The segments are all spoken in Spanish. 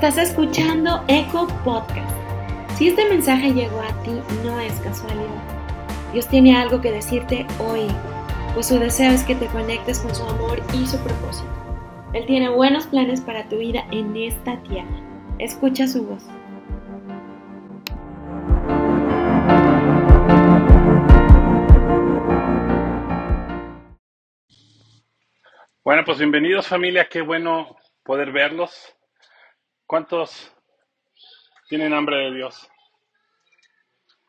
Estás escuchando Eco Podcast. Si este mensaje llegó a ti, no es casualidad. Dios tiene algo que decirte hoy, pues su deseo es que te conectes con su amor y su propósito. Él tiene buenos planes para tu vida en esta tierra. Escucha su voz. Bueno, pues bienvenidos familia, qué bueno poder verlos. ¿Cuántos tienen hambre de Dios?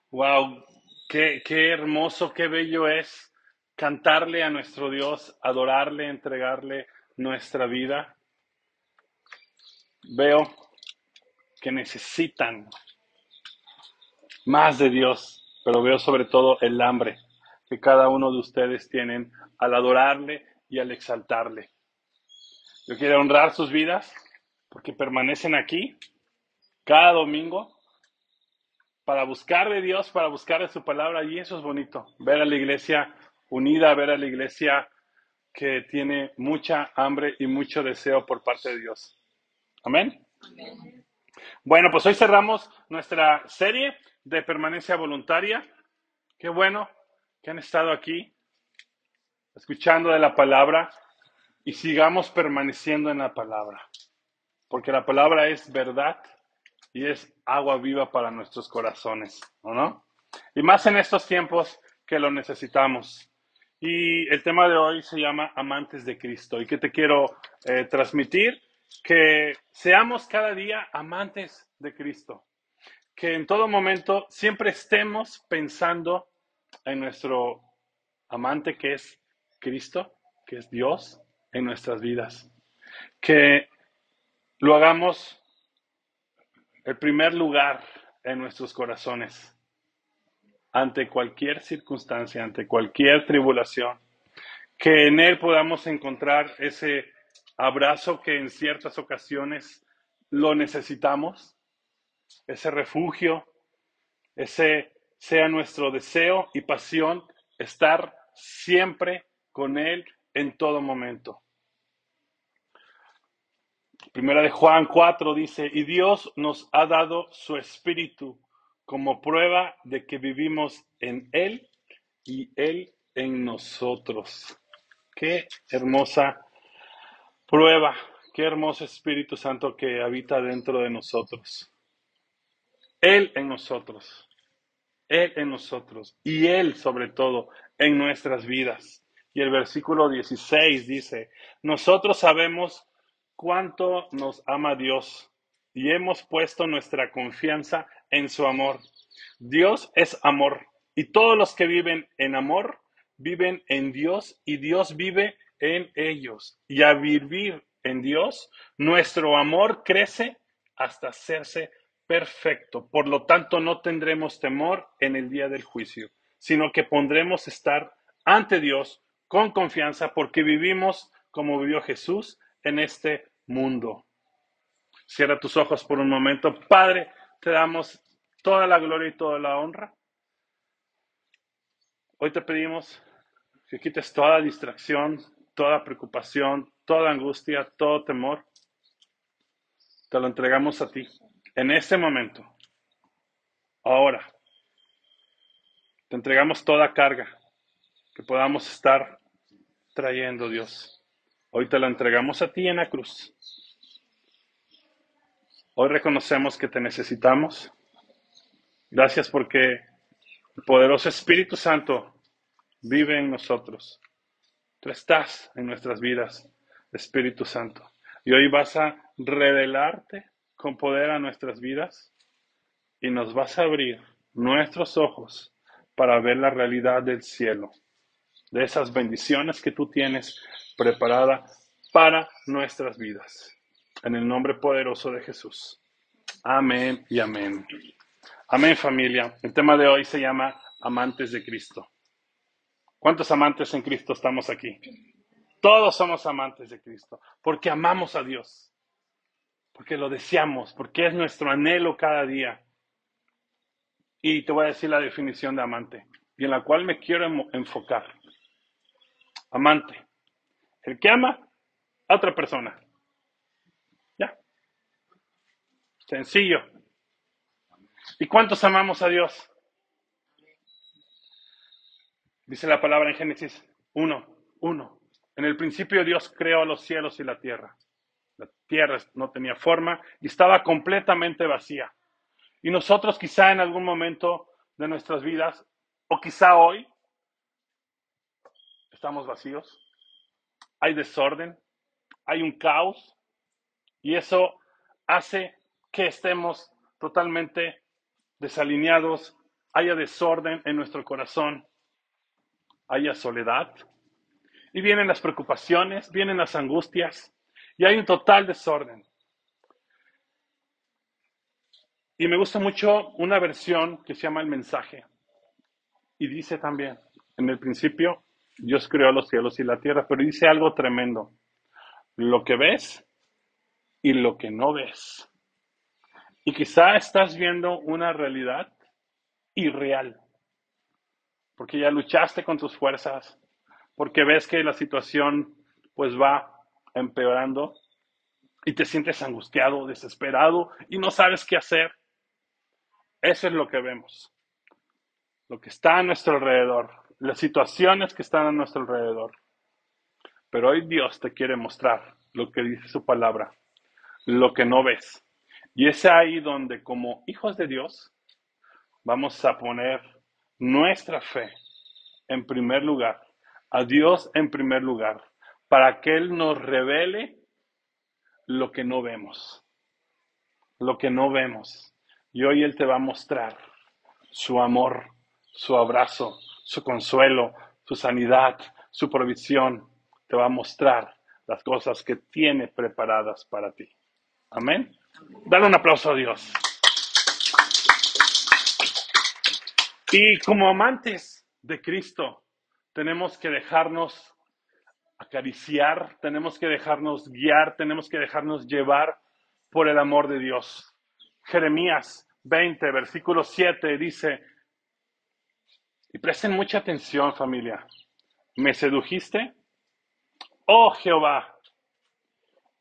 Wow, qué, qué hermoso, qué bello es cantarle a nuestro Dios, adorarle, entregarle nuestra vida. Veo que necesitan más de Dios, pero veo sobre todo el hambre que cada uno de ustedes tienen al adorarle y al exaltarle. Yo quiero honrar sus vidas porque permanecen aquí cada domingo para buscar de Dios, para buscar de su palabra, y eso es bonito, ver a la iglesia unida, ver a la iglesia que tiene mucha hambre y mucho deseo por parte de Dios. Amén. Bueno, pues hoy cerramos nuestra serie de permanencia voluntaria. Qué bueno que han estado aquí escuchando de la palabra y sigamos permaneciendo en la palabra porque la palabra es verdad y es agua viva para nuestros corazones, no? Y más en estos tiempos que lo necesitamos. Y el tema de hoy se llama Amantes de Cristo. ¿Y qué te quiero eh, transmitir? Que seamos cada día amantes de Cristo. Que en todo momento siempre estemos pensando en nuestro amante que es Cristo, que es Dios en nuestras vidas. Que lo hagamos el primer lugar en nuestros corazones ante cualquier circunstancia, ante cualquier tribulación, que en Él podamos encontrar ese abrazo que en ciertas ocasiones lo necesitamos, ese refugio, ese sea nuestro deseo y pasión estar siempre con Él en todo momento. Primera de Juan 4 dice, y Dios nos ha dado su espíritu como prueba de que vivimos en Él y Él en nosotros. Qué hermosa prueba, qué hermoso Espíritu Santo que habita dentro de nosotros. Él en nosotros, Él en nosotros y Él sobre todo en nuestras vidas. Y el versículo 16 dice, nosotros sabemos cuánto nos ama Dios y hemos puesto nuestra confianza en su amor. Dios es amor y todos los que viven en amor viven en Dios y Dios vive en ellos. Y a vivir en Dios, nuestro amor crece hasta hacerse perfecto. Por lo tanto, no tendremos temor en el día del juicio, sino que pondremos estar ante Dios con confianza porque vivimos como vivió Jesús en este mundo. Cierra tus ojos por un momento. Padre, te damos toda la gloria y toda la honra. Hoy te pedimos que quites toda distracción, toda preocupación, toda angustia, todo temor. Te lo entregamos a ti en este momento. Ahora, te entregamos toda carga que podamos estar trayendo, Dios. Hoy te la entregamos a ti en la cruz. Hoy reconocemos que te necesitamos. Gracias porque el poderoso Espíritu Santo vive en nosotros. Tú estás en nuestras vidas, Espíritu Santo. Y hoy vas a revelarte con poder a nuestras vidas y nos vas a abrir nuestros ojos para ver la realidad del cielo, de esas bendiciones que tú tienes preparada para nuestras vidas. En el nombre poderoso de Jesús. Amén y amén. Amén familia. El tema de hoy se llama amantes de Cristo. ¿Cuántos amantes en Cristo estamos aquí? Todos somos amantes de Cristo, porque amamos a Dios, porque lo deseamos, porque es nuestro anhelo cada día. Y te voy a decir la definición de amante, y en la cual me quiero enfocar. Amante el que ama a otra persona. ¿Ya? Sencillo. ¿Y cuántos amamos a Dios? Dice la palabra en Génesis 1, 1. En el principio Dios creó los cielos y la tierra. La tierra no tenía forma y estaba completamente vacía. Y nosotros quizá en algún momento de nuestras vidas, o quizá hoy, estamos vacíos. Hay desorden, hay un caos, y eso hace que estemos totalmente desalineados, haya desorden en nuestro corazón, haya soledad, y vienen las preocupaciones, vienen las angustias, y hay un total desorden. Y me gusta mucho una versión que se llama El mensaje. Y dice también, en el principio, Dios creó los cielos y la tierra, pero dice algo tremendo. Lo que ves y lo que no ves. Y quizá estás viendo una realidad irreal, porque ya luchaste con tus fuerzas, porque ves que la situación pues va empeorando y te sientes angustiado, desesperado y no sabes qué hacer. Eso es lo que vemos. Lo que está a nuestro alrededor, las situaciones que están a nuestro alrededor. Pero hoy Dios te quiere mostrar lo que dice su palabra, lo que no ves. Y es ahí donde como hijos de Dios vamos a poner nuestra fe en primer lugar, a Dios en primer lugar, para que Él nos revele lo que no vemos, lo que no vemos. Y hoy Él te va a mostrar su amor, su abrazo, su consuelo, su sanidad, su provisión. Te va a mostrar las cosas que tiene preparadas para ti. Amén. Dale un aplauso a Dios. Y como amantes de Cristo, tenemos que dejarnos acariciar, tenemos que dejarnos guiar, tenemos que dejarnos llevar por el amor de Dios. Jeremías 20, versículo 7 dice, y presten mucha atención familia, ¿me sedujiste? Oh Jehová,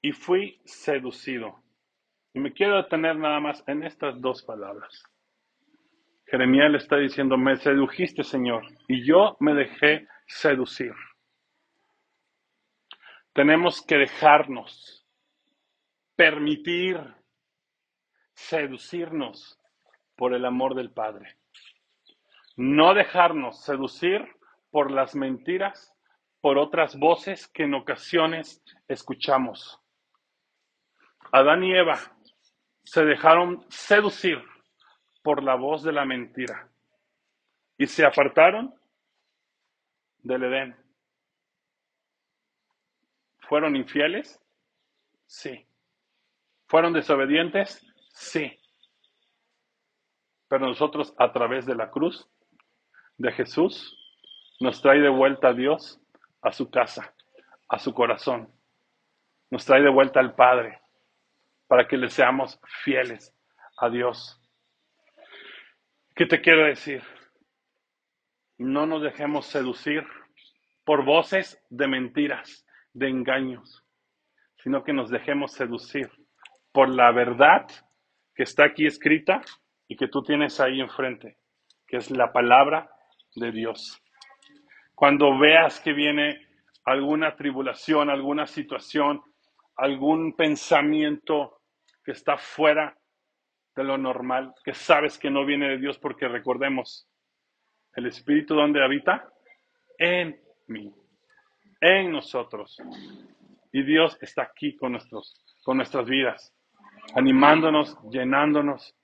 y fui seducido. Y me quiero detener nada más en estas dos palabras. Jeremías le está diciendo, me sedujiste Señor, y yo me dejé seducir. Tenemos que dejarnos, permitir seducirnos por el amor del Padre. No dejarnos seducir por las mentiras, por otras voces que en ocasiones escuchamos. Adán y Eva se dejaron seducir por la voz de la mentira y se apartaron del Edén. ¿Fueron infieles? Sí. ¿Fueron desobedientes? Sí. Pero nosotros a través de la cruz de Jesús nos trae de vuelta a Dios a su casa, a su corazón. Nos trae de vuelta al Padre para que le seamos fieles a Dios. ¿Qué te quiero decir? No nos dejemos seducir por voces de mentiras, de engaños, sino que nos dejemos seducir por la verdad que está aquí escrita y que tú tienes ahí enfrente, que es la palabra de Dios. Cuando veas que viene alguna tribulación, alguna situación, algún pensamiento que está fuera de lo normal, que sabes que no viene de Dios, porque recordemos, el Espíritu donde habita, en mí, en nosotros. Y Dios está aquí con, nuestros, con nuestras vidas animándonos, llenándonos.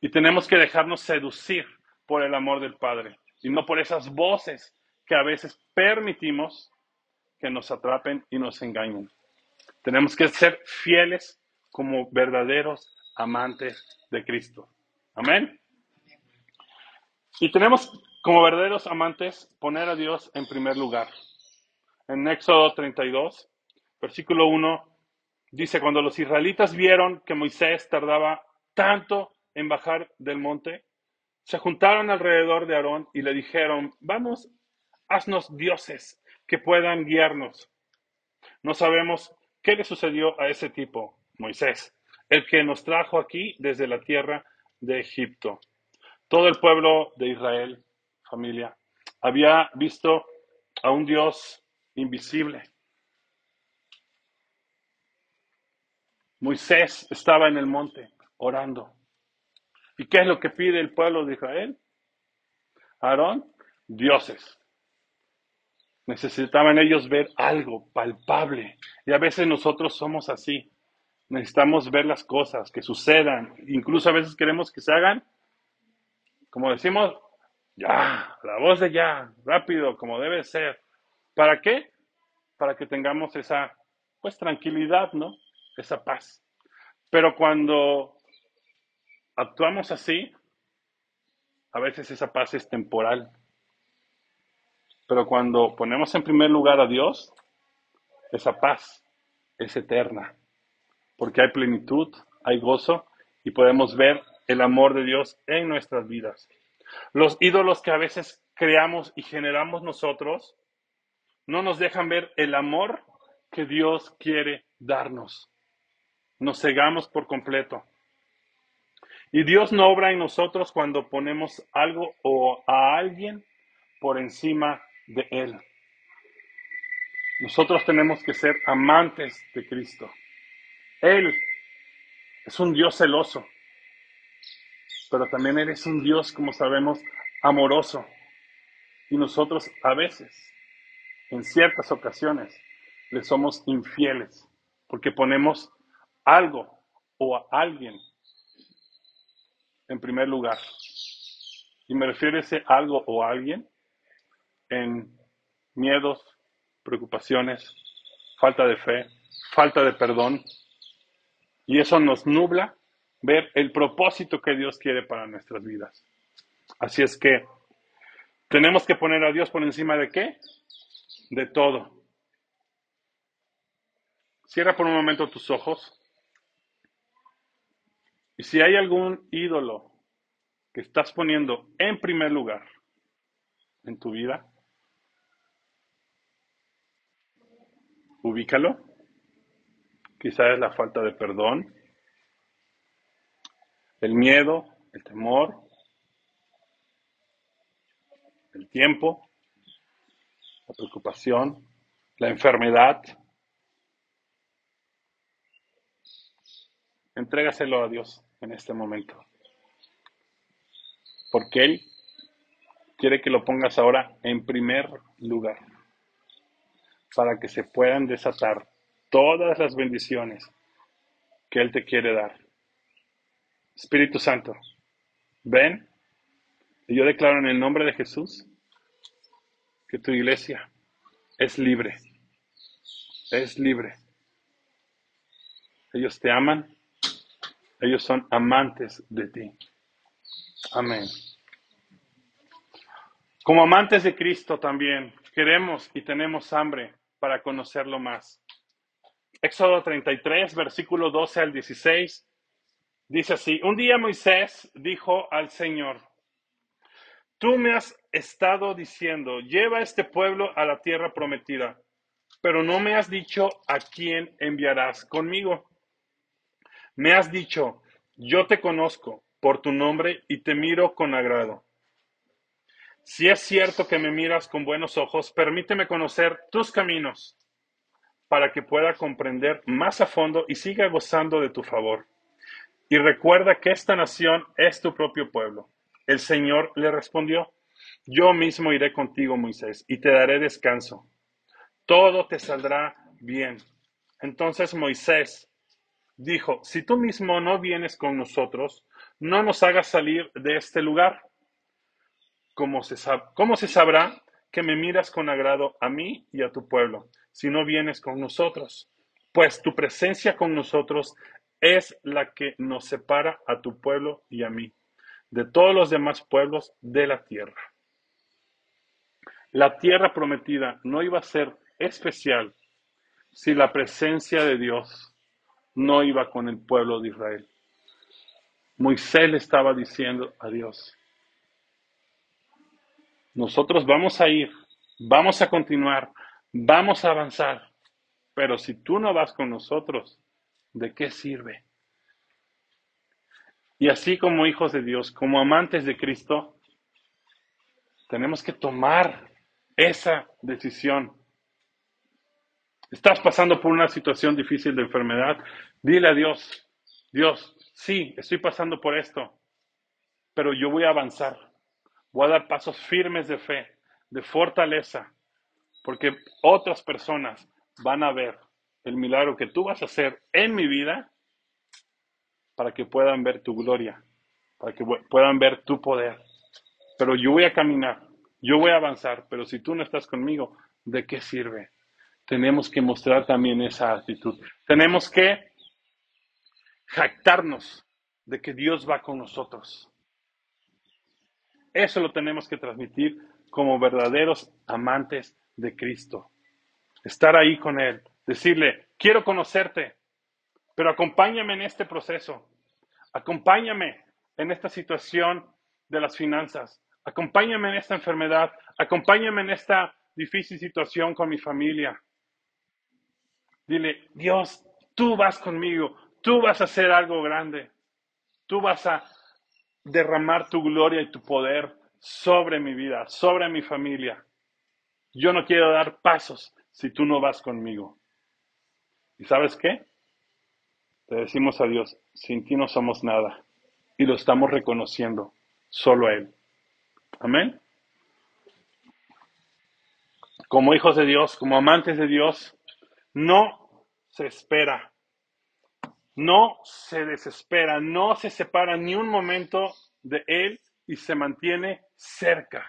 Y tenemos que dejarnos seducir por el amor del Padre y no por esas voces que a veces permitimos que nos atrapen y nos engañen. Tenemos que ser fieles como verdaderos amantes de Cristo. Amén. Y tenemos como verdaderos amantes poner a Dios en primer lugar. En Éxodo 32, versículo 1 Dice, cuando los israelitas vieron que Moisés tardaba tanto en bajar del monte, se juntaron alrededor de Aarón y le dijeron, vamos, haznos dioses que puedan guiarnos. No sabemos qué le sucedió a ese tipo, Moisés. el que nos trajo aquí desde la tierra de Egipto. Todo el pueblo de Israel, familia, había visto a un Dios invisible. Moisés estaba en el monte orando. ¿Y qué es lo que pide el pueblo de Israel? Aarón, dioses. Necesitaban ellos ver algo palpable. Y a veces nosotros somos así. Necesitamos ver las cosas que sucedan. Incluso a veces queremos que se hagan, como decimos, ya, la voz de ya, rápido, como debe ser. ¿Para qué? Para que tengamos esa, pues, tranquilidad, ¿no? Esa paz. Pero cuando actuamos así, a veces esa paz es temporal. Pero cuando ponemos en primer lugar a Dios, esa paz es eterna. Porque hay plenitud, hay gozo y podemos ver el amor de Dios en nuestras vidas. Los ídolos que a veces creamos y generamos nosotros no nos dejan ver el amor que Dios quiere darnos. Nos cegamos por completo. Y Dios no obra en nosotros cuando ponemos algo o a alguien por encima de Él. Nosotros tenemos que ser amantes de Cristo. Él es un Dios celoso pero también eres un Dios, como sabemos, amoroso. Y nosotros a veces, en ciertas ocasiones, le somos infieles, porque ponemos algo o a alguien en primer lugar. Y me refiero a ese algo o alguien en miedos, preocupaciones, falta de fe, falta de perdón. Y eso nos nubla ver el propósito que Dios quiere para nuestras vidas. Así es que tenemos que poner a Dios por encima de qué? De todo. Cierra por un momento tus ojos. Y si hay algún ídolo que estás poniendo en primer lugar en tu vida, ubícalo. Quizás es la falta de perdón, el miedo, el temor, el tiempo, la preocupación, la enfermedad. Entrégaselo a Dios en este momento. Porque Él quiere que lo pongas ahora en primer lugar. Para que se puedan desatar todas las bendiciones que Él te quiere dar. Espíritu Santo, ven y yo declaro en el nombre de Jesús que tu iglesia es libre, es libre. Ellos te aman, ellos son amantes de ti. Amén. Como amantes de Cristo también queremos y tenemos hambre para conocerlo más. Éxodo 33, versículo 12 al 16 Dice así, un día Moisés dijo al Señor, tú me has estado diciendo, lleva este pueblo a la tierra prometida, pero no me has dicho a quién enviarás conmigo. Me has dicho, yo te conozco por tu nombre y te miro con agrado. Si es cierto que me miras con buenos ojos, permíteme conocer tus caminos para que pueda comprender más a fondo y siga gozando de tu favor. Y recuerda que esta nación es tu propio pueblo. El Señor le respondió, yo mismo iré contigo, Moisés, y te daré descanso. Todo te saldrá bien. Entonces Moisés dijo, si tú mismo no vienes con nosotros, no nos hagas salir de este lugar. ¿Cómo se, ¿Cómo se sabrá que me miras con agrado a mí y a tu pueblo si no vienes con nosotros? Pues tu presencia con nosotros es la que nos separa a tu pueblo y a mí, de todos los demás pueblos de la tierra. La tierra prometida no iba a ser especial si la presencia de Dios no iba con el pueblo de Israel. Moisés le estaba diciendo a Dios, nosotros vamos a ir, vamos a continuar, vamos a avanzar, pero si tú no vas con nosotros, ¿de qué sirve? Y así como hijos de Dios, como amantes de Cristo, tenemos que tomar esa decisión. Estás pasando por una situación difícil de enfermedad, dile a Dios, Dios, sí, estoy pasando por esto, pero yo voy a avanzar, voy a dar pasos firmes de fe, de fortaleza, porque otras personas van a ver el milagro que tú vas a hacer en mi vida para que puedan ver tu gloria, para que puedan ver tu poder. Pero yo voy a caminar, yo voy a avanzar, pero si tú no estás conmigo, ¿de qué sirve? Tenemos que mostrar también esa actitud. Tenemos que jactarnos de que Dios va con nosotros. Eso lo tenemos que transmitir como verdaderos amantes de Cristo. Estar ahí con Él, decirle, quiero conocerte, pero acompáñame en este proceso, acompáñame en esta situación de las finanzas, acompáñame en esta enfermedad, acompáñame en esta difícil situación con mi familia. Dile, Dios, tú vas conmigo, tú vas a hacer algo grande, tú vas a derramar tu gloria y tu poder sobre mi vida, sobre mi familia. Yo no quiero dar pasos si tú no vas conmigo. ¿Y sabes qué? Te decimos a Dios, sin ti no somos nada. Y lo estamos reconociendo, solo a Él. Amén. Como hijos de Dios, como amantes de Dios, no se espera, no se desespera, no se separa ni un momento de Él y se mantiene cerca.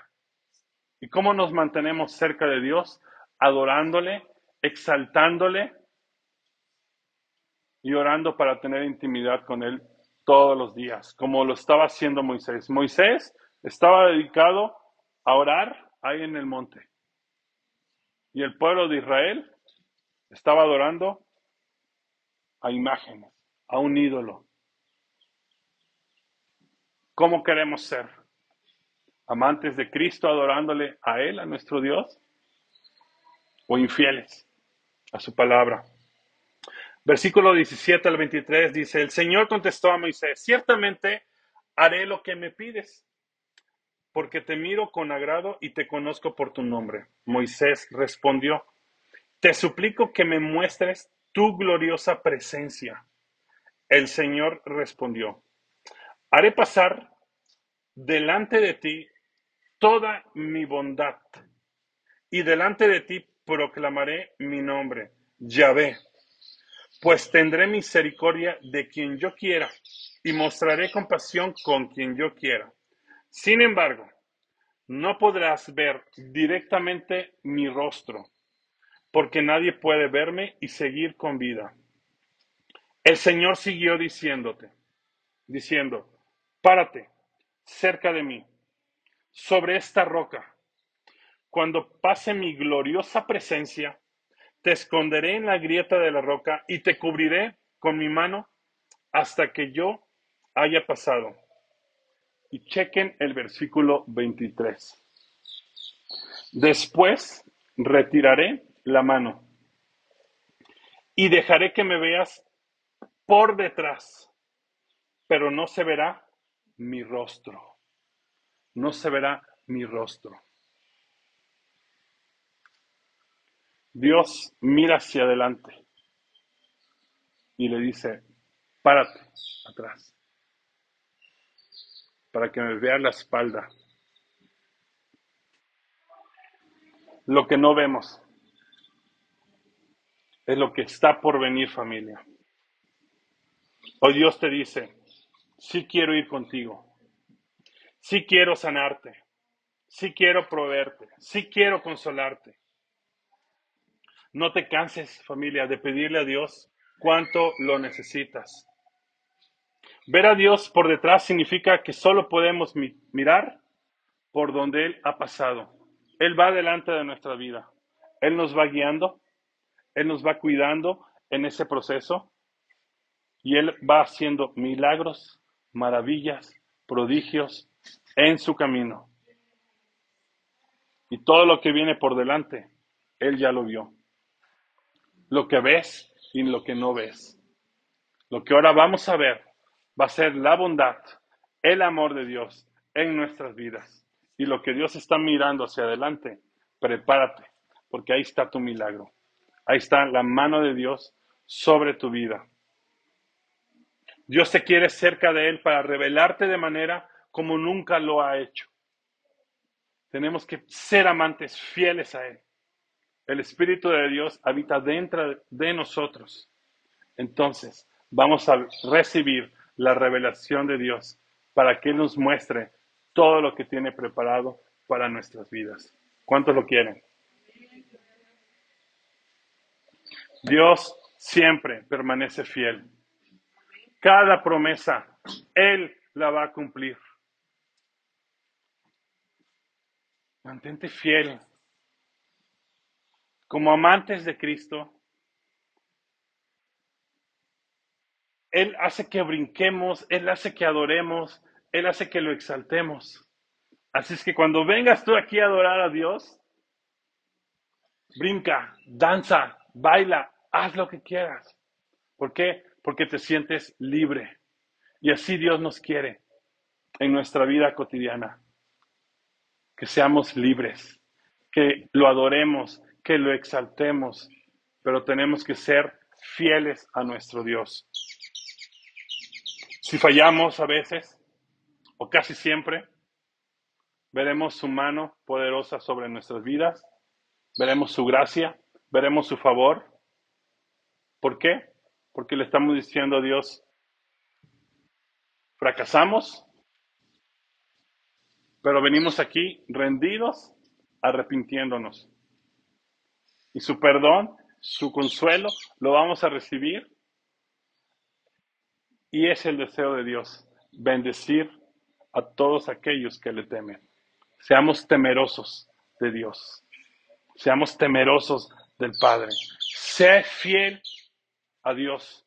¿Y cómo nos mantenemos cerca de Dios? Adorándole, exaltándole y orando para tener intimidad con Él todos los días, como lo estaba haciendo Moisés. Moisés estaba dedicado a orar ahí en el monte. Y el pueblo de Israel estaba adorando a imágenes, a un ídolo. ¿Cómo queremos ser? ¿Amantes de Cristo adorándole a Él, a nuestro Dios? ¿O infieles a su palabra? Versículo 17 al 23 dice, el Señor contestó a Moisés, ciertamente haré lo que me pides, porque te miro con agrado y te conozco por tu nombre. Moisés respondió, te suplico que me muestres tu gloriosa presencia. El Señor respondió, haré pasar delante de ti toda mi bondad y delante de ti proclamaré mi nombre, Yahvé pues tendré misericordia de quien yo quiera y mostraré compasión con quien yo quiera. Sin embargo, no podrás ver directamente mi rostro, porque nadie puede verme y seguir con vida. El Señor siguió diciéndote, diciendo, párate cerca de mí, sobre esta roca. Cuando pase mi gloriosa presencia, te esconderé en la grieta de la roca y te cubriré con mi mano hasta que yo haya pasado. Y chequen el versículo 23. Después retiraré la mano y dejaré que me veas por detrás, pero no se verá mi rostro. No se verá mi rostro. Dios mira hacia adelante y le dice, párate atrás, para que me vea la espalda. Lo que no vemos es lo que está por venir familia. Hoy Dios te dice, sí quiero ir contigo, sí quiero sanarte, sí quiero proveerte, sí quiero consolarte. No te canses, familia, de pedirle a Dios cuánto lo necesitas. Ver a Dios por detrás significa que solo podemos mirar por donde Él ha pasado. Él va delante de nuestra vida. Él nos va guiando, Él nos va cuidando en ese proceso y Él va haciendo milagros, maravillas, prodigios en su camino. Y todo lo que viene por delante, Él ya lo vio lo que ves y lo que no ves. Lo que ahora vamos a ver va a ser la bondad, el amor de Dios en nuestras vidas. Y lo que Dios está mirando hacia adelante, prepárate, porque ahí está tu milagro. Ahí está la mano de Dios sobre tu vida. Dios te quiere cerca de Él para revelarte de manera como nunca lo ha hecho. Tenemos que ser amantes fieles a Él. El Espíritu de Dios habita dentro de nosotros. Entonces, vamos a recibir la revelación de Dios para que Él nos muestre todo lo que tiene preparado para nuestras vidas. ¿Cuántos lo quieren? Dios siempre permanece fiel. Cada promesa, Él la va a cumplir. Mantente fiel. Como amantes de Cristo, Él hace que brinquemos, Él hace que adoremos, Él hace que lo exaltemos. Así es que cuando vengas tú aquí a adorar a Dios, brinca, danza, baila, haz lo que quieras. ¿Por qué? Porque te sientes libre. Y así Dios nos quiere en nuestra vida cotidiana. Que seamos libres, que lo adoremos, que lo exaltemos, pero tenemos que ser fieles a nuestro Dios. Si fallamos a veces, o casi siempre, veremos su mano poderosa sobre nuestras vidas, veremos su gracia, veremos su favor. ¿Por qué? Porque le estamos diciendo a Dios, fracasamos, pero venimos aquí rendidos, arrepintiéndonos. Y su perdón, su consuelo, lo vamos a recibir. Y es el deseo de Dios, bendecir a todos aquellos que le temen. Seamos temerosos de Dios. Seamos temerosos del Padre. Sé fiel a Dios.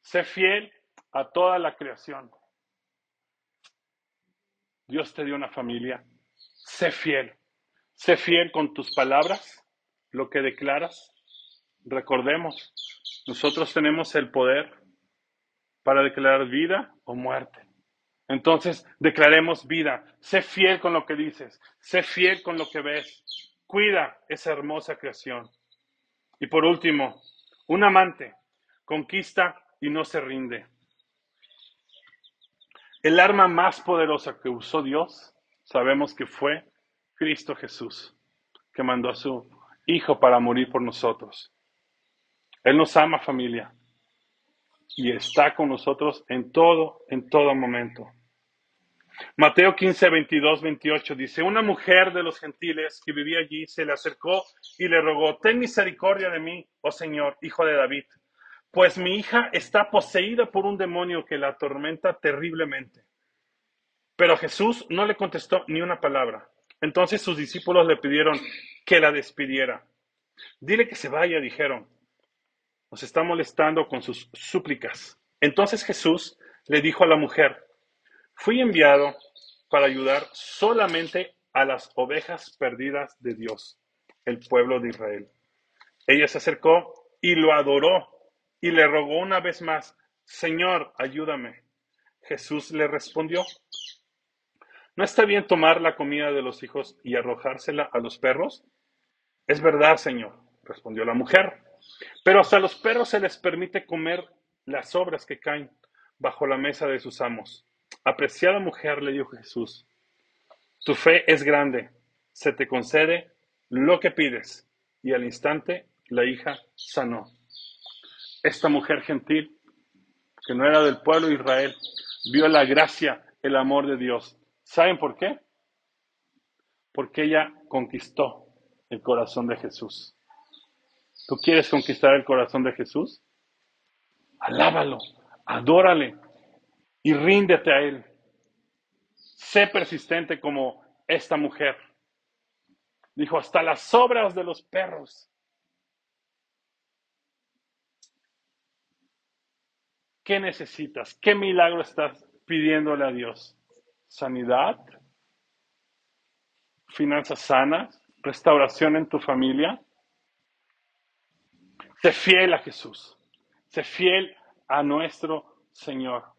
Sé fiel a toda la creación. Dios te dio una familia. Sé fiel. Sé fiel con tus palabras, lo que declaras. Recordemos, nosotros tenemos el poder para declarar vida o muerte. Entonces, declaremos vida. Sé fiel con lo que dices. Sé fiel con lo que ves. Cuida esa hermosa creación. Y por último, un amante conquista y no se rinde. El arma más poderosa que usó Dios, sabemos que fue Cristo Jesús, que mandó a su Hijo para morir por nosotros. Él nos ama familia y está con nosotros en todo, en todo momento. Mateo 15, 22, 28 dice, una mujer de los gentiles que vivía allí se le acercó y le rogó, ten misericordia de mí, oh Señor, hijo de David, pues mi hija está poseída por un demonio que la atormenta terriblemente. Pero Jesús no le contestó ni una palabra. Entonces sus discípulos le pidieron que la despidiera. Dile que se vaya, dijeron. Nos está molestando con sus súplicas. Entonces Jesús le dijo a la mujer, fui enviado para ayudar solamente a las ovejas perdidas de Dios, el pueblo de Israel. Ella se acercó y lo adoró y le rogó una vez más, Señor, ayúdame. Jesús le respondió, ¿no está bien tomar la comida de los hijos y arrojársela a los perros? Es verdad, Señor, respondió la mujer, pero hasta a los perros se les permite comer las sobras que caen bajo la mesa de sus amos. Apreciada mujer, le dijo Jesús, tu fe es grande, se te concede lo que pides. Y al instante la hija sanó. Esta mujer gentil, que no era del pueblo de Israel, vio la gracia, el amor de Dios. ¿Saben por qué? Porque ella conquistó el corazón de Jesús. ¿Tú quieres conquistar el corazón de Jesús? Alábalo, adórale y ríndete a Él. Sé persistente como esta mujer. Dijo, hasta las obras de los perros. ¿Qué necesitas? ¿Qué milagro estás pidiéndole a Dios? ¿Sanidad? ¿Finanzas sanas? ¿Restauración en tu familia? Sé fiel a Jesús. Sé fiel a nuestro Señor.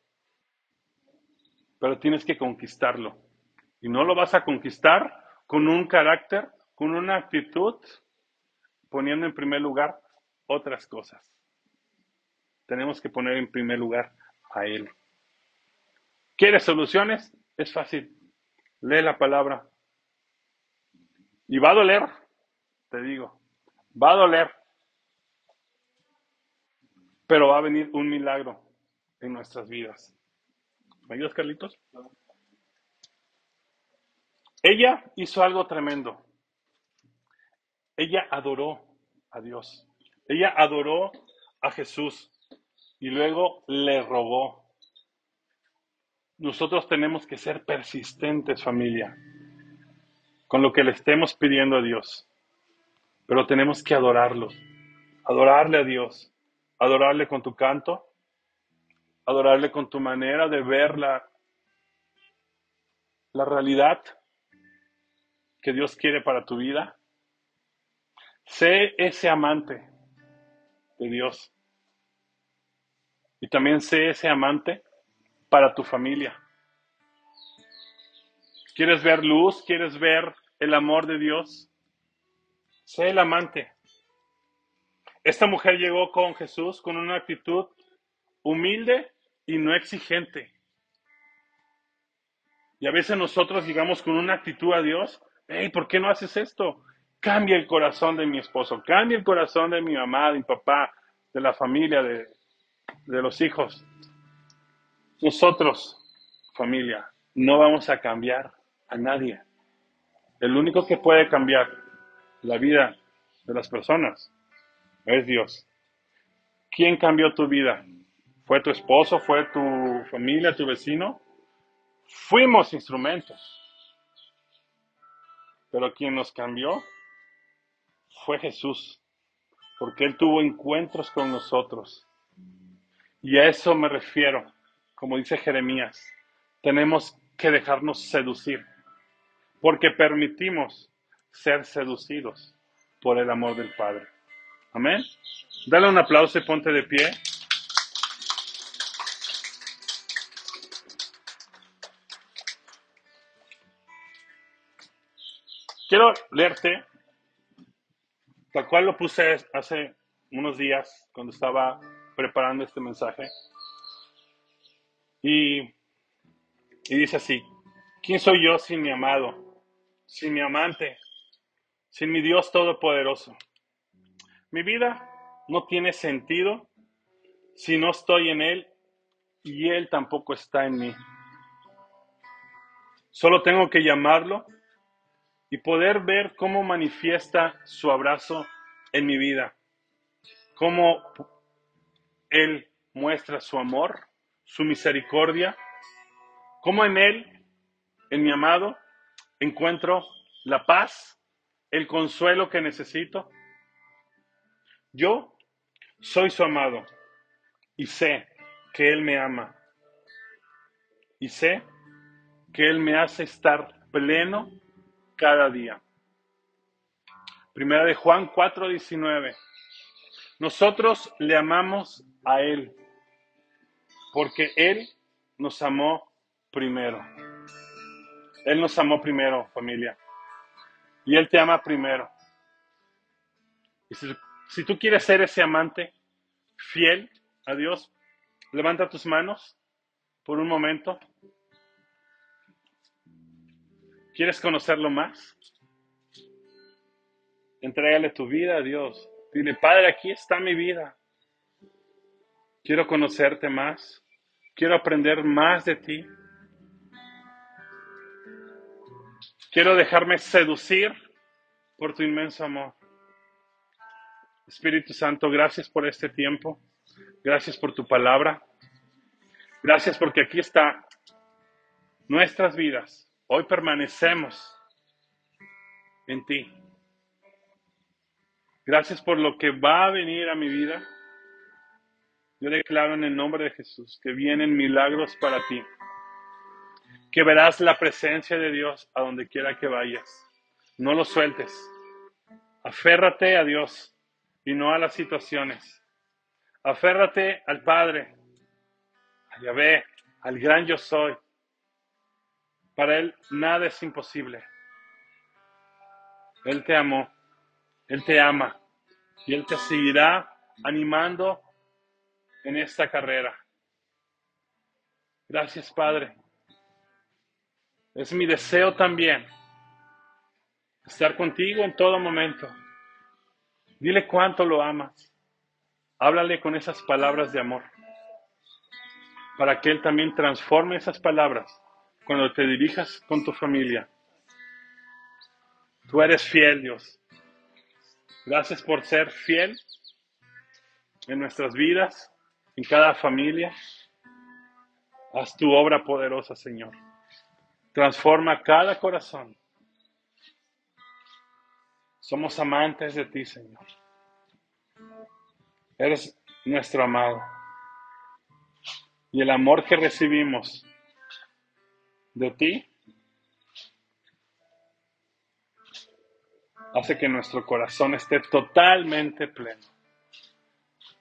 Pero tienes que conquistarlo. Y no lo vas a conquistar con un carácter, con una actitud, poniendo en primer lugar otras cosas. Tenemos que poner en primer lugar a Él. ¿Quieres soluciones? Es fácil. Lee la palabra. Y va a doler, te digo. Va a doler. Pero va a venir un milagro en nuestras vidas. ¿Me ayudas, Carlitos? Ella hizo algo tremendo. Ella adoró a Dios. Ella adoró a Jesús y luego le rogó. Nosotros tenemos que ser persistentes, familia, con lo que le estemos pidiendo a Dios. Pero tenemos que adorarlo, adorarle a Dios, adorarle con tu canto, adorarle con tu manera de ver la, la realidad que Dios quiere para tu vida. Sé ese amante de Dios. Y también sé ese amante para tu familia. ¿Quieres ver luz? ¿Quieres ver el amor de Dios? Sé el amante. Esta mujer llegó con Jesús con una actitud humilde y no exigente. Y a veces nosotros llegamos con una actitud a Dios, hey, ¿por qué no haces esto? Cambia el corazón de mi esposo, cambia el corazón de mi mamá, de mi papá, de la familia, de, de los hijos. Nosotros, familia, no vamos a cambiar a nadie. El único que puede cambiar la vida de las personas es Dios. ¿Quién cambió tu vida? ¿Fue tu esposo? ¿Fue tu familia? ¿Tu vecino? Fuimos instrumentos. Pero quien nos cambió fue Jesús, porque Él tuvo encuentros con nosotros. Y a eso me refiero, como dice Jeremías, tenemos que dejarnos seducir, porque permitimos ser seducidos por el amor del Padre. Amén. Dale un aplauso y ponte de pie. Quiero leerte, tal cual lo puse hace unos días cuando estaba preparando este mensaje. Y, y dice así, ¿quién soy yo sin mi amado, sin mi amante, sin mi Dios Todopoderoso? Mi vida no tiene sentido si no estoy en Él y Él tampoco está en mí. Solo tengo que llamarlo y poder ver cómo manifiesta su abrazo en mi vida, cómo Él muestra su amor, su misericordia, cómo en Él, en mi amado, encuentro la paz, el consuelo que necesito. Yo soy su amado y sé que Él me ama y sé que Él me hace estar pleno cada día. Primera de Juan 4:19. Nosotros le amamos a Él porque Él nos amó primero. Él nos amó primero, familia. Y Él te ama primero. Y si, si tú quieres ser ese amante fiel a Dios, levanta tus manos por un momento ¿Quieres conocerlo más? Entrégale tu vida a Dios. Dile, Padre, aquí está mi vida. Quiero conocerte más. Quiero aprender más de ti. Quiero dejarme seducir por tu inmenso amor. Espíritu Santo, gracias por este tiempo. Gracias por tu palabra. Gracias porque aquí está nuestras vidas Hoy permanecemos en ti. Gracias por lo que va a venir a mi vida. Yo declaro en el nombre de Jesús que vienen milagros para ti. Que verás la presencia de Dios a donde quiera que vayas. No lo sueltes. Aférrate a Dios y no a las situaciones. Aférrate al Padre, a Yahvé, al gran yo soy Para Él nada es imposible. Él te amó, Él te ama y Él te seguirá animando en esta carrera. Gracias, Padre. Es mi deseo también estar contigo en todo momento. Dile cuánto lo amas. Háblale con esas palabras de amor para que Él también transforme esas palabras cuando te dirijas con tu familia. Tú eres fiel, Dios. Gracias por ser fiel en nuestras vidas, en cada familia. Haz tu obra poderosa, Señor. Transforma cada corazón. Somos amantes de ti, Señor. Eres nuestro amado. Y el amor que recibimos de ti hace que nuestro corazón esté totalmente pleno.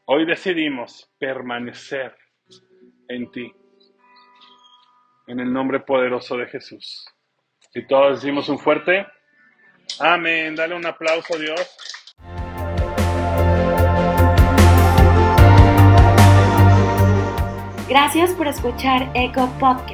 Hoy decidimos permanecer en ti, en el nombre poderoso de Jesús. Y todos decimos un fuerte amén. Dale un aplauso a Dios. Gracias por escuchar Eco Podcast.